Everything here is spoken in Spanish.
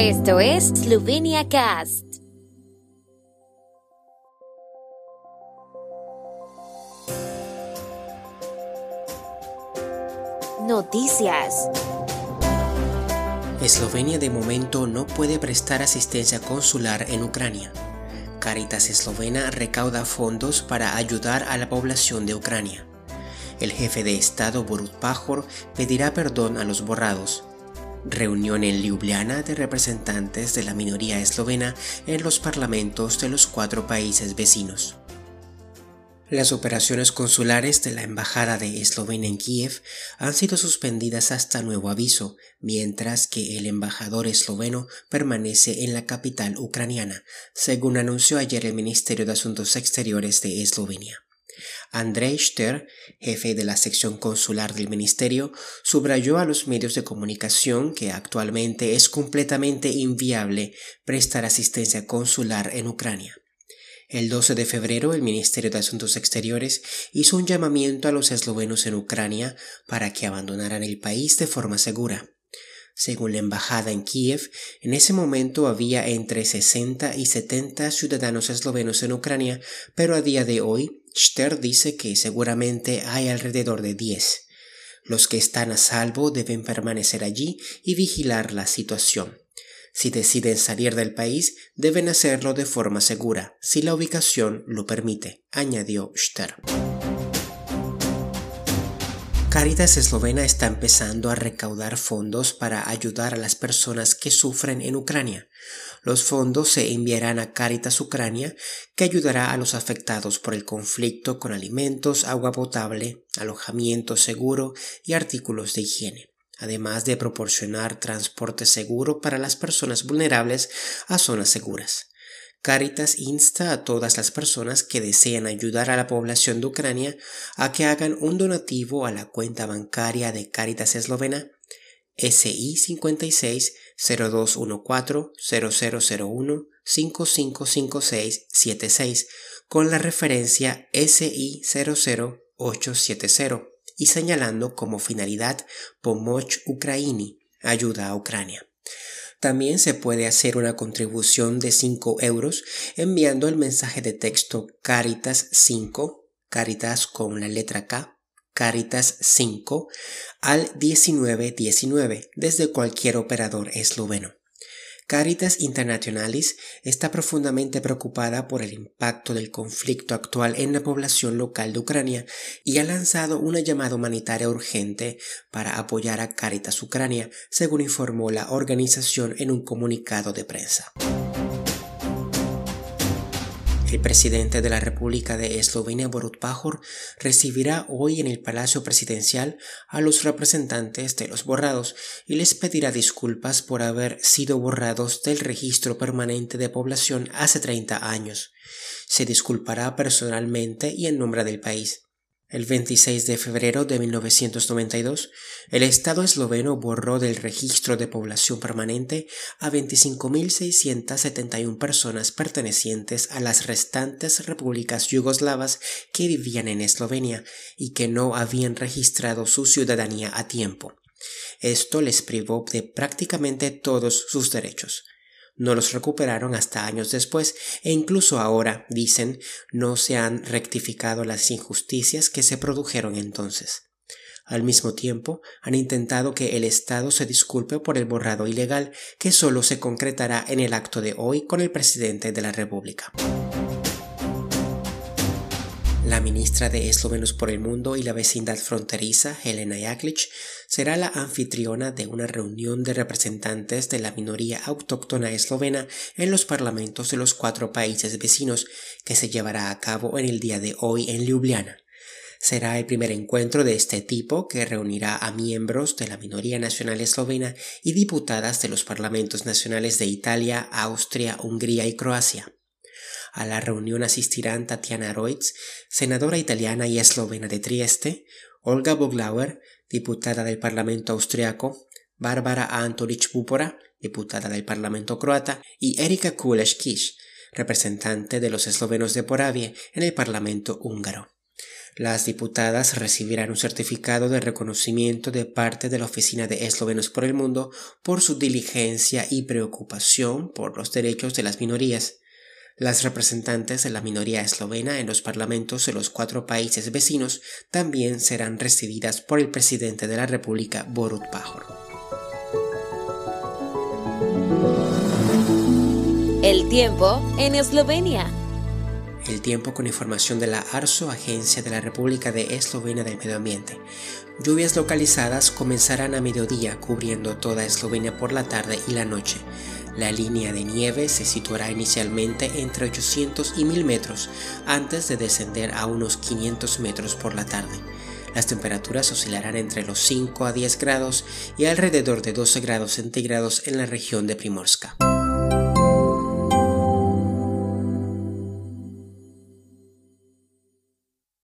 Esto es Slovenia Cast. Noticias. Eslovenia de momento no puede prestar asistencia consular en Ucrania. Caritas Eslovena recauda fondos para ayudar a la población de Ucrania. El jefe de Estado Borut Pajor pedirá perdón a los borrados. Reunión en Ljubljana de representantes de la minoría eslovena en los parlamentos de los cuatro países vecinos. Las operaciones consulares de la Embajada de Eslovenia en Kiev han sido suspendidas hasta nuevo aviso, mientras que el embajador esloveno permanece en la capital ucraniana, según anunció ayer el Ministerio de Asuntos Exteriores de Eslovenia. Andrei Ster, jefe de la sección consular del ministerio, subrayó a los medios de comunicación que actualmente es completamente inviable prestar asistencia consular en Ucrania. El 12 de febrero el Ministerio de Asuntos Exteriores hizo un llamamiento a los eslovenos en Ucrania para que abandonaran el país de forma segura. Según la embajada en Kiev, en ese momento había entre 60 y 70 ciudadanos eslovenos en Ucrania, pero a día de hoy, Ster dice que seguramente hay alrededor de 10. Los que están a salvo deben permanecer allí y vigilar la situación. Si deciden salir del país, deben hacerlo de forma segura, si la ubicación lo permite, añadió Ster. Caritas Eslovena está empezando a recaudar fondos para ayudar a las personas que sufren en Ucrania. Los fondos se enviarán a Caritas Ucrania, que ayudará a los afectados por el conflicto con alimentos, agua potable, alojamiento seguro y artículos de higiene además de proporcionar transporte seguro para las personas vulnerables a zonas seguras. Caritas insta a todas las personas que desean ayudar a la población de Ucrania a que hagan un donativo a la cuenta bancaria de Caritas Eslovena SI 56 0214 0001 555676 con la referencia SI 00870 y señalando como finalidad Pomoch Ukraini, ayuda a Ucrania. También se puede hacer una contribución de 5 euros enviando el mensaje de texto Caritas 5, Caritas con la letra K, Caritas 5 al 1919 desde cualquier operador esloveno. Caritas Internationalis está profundamente preocupada por el impacto del conflicto actual en la población local de Ucrania y ha lanzado una llamada humanitaria urgente para apoyar a Caritas Ucrania, según informó la organización en un comunicado de prensa. El presidente de la República de Eslovenia, Borut Pajor, recibirá hoy en el Palacio Presidencial a los representantes de los borrados y les pedirá disculpas por haber sido borrados del registro permanente de población hace 30 años. Se disculpará personalmente y en nombre del país. El 26 de febrero de 1992, el Estado esloveno borró del registro de población permanente a 25.671 personas pertenecientes a las restantes repúblicas yugoslavas que vivían en Eslovenia y que no habían registrado su ciudadanía a tiempo. Esto les privó de prácticamente todos sus derechos. No los recuperaron hasta años después e incluso ahora, dicen, no se han rectificado las injusticias que se produjeron entonces. Al mismo tiempo, han intentado que el Estado se disculpe por el borrado ilegal que solo se concretará en el acto de hoy con el presidente de la República. La ministra de Eslovenos por el Mundo y la vecindad fronteriza, Helena Jaklic, será la anfitriona de una reunión de representantes de la minoría autóctona eslovena en los parlamentos de los cuatro países vecinos que se llevará a cabo en el día de hoy en Ljubljana. Será el primer encuentro de este tipo que reunirá a miembros de la minoría nacional eslovena y diputadas de los parlamentos nacionales de Italia, Austria, Hungría y Croacia. A la reunión asistirán Tatiana Reutz, senadora italiana y eslovena de Trieste, Olga Boglauer, diputada del Parlamento austriaco, Bárbara Antolich Bupora, diputada del Parlamento croata, y Erika Kuleshkish, representante de los eslovenos de Poravie en el Parlamento húngaro. Las diputadas recibirán un certificado de reconocimiento de parte de la Oficina de Eslovenos por el Mundo por su diligencia y preocupación por los derechos de las minorías. Las representantes de la minoría eslovena en los parlamentos de los cuatro países vecinos también serán recibidas por el presidente de la República, Borut Pajor. El tiempo en Eslovenia. El tiempo con información de la ARSO, Agencia de la República de Eslovenia del Medio Ambiente. Lluvias localizadas comenzarán a mediodía cubriendo toda Eslovenia por la tarde y la noche. La línea de nieve se situará inicialmente entre 800 y 1000 metros antes de descender a unos 500 metros por la tarde. Las temperaturas oscilarán entre los 5 a 10 grados y alrededor de 12 grados centígrados en la región de Primorska.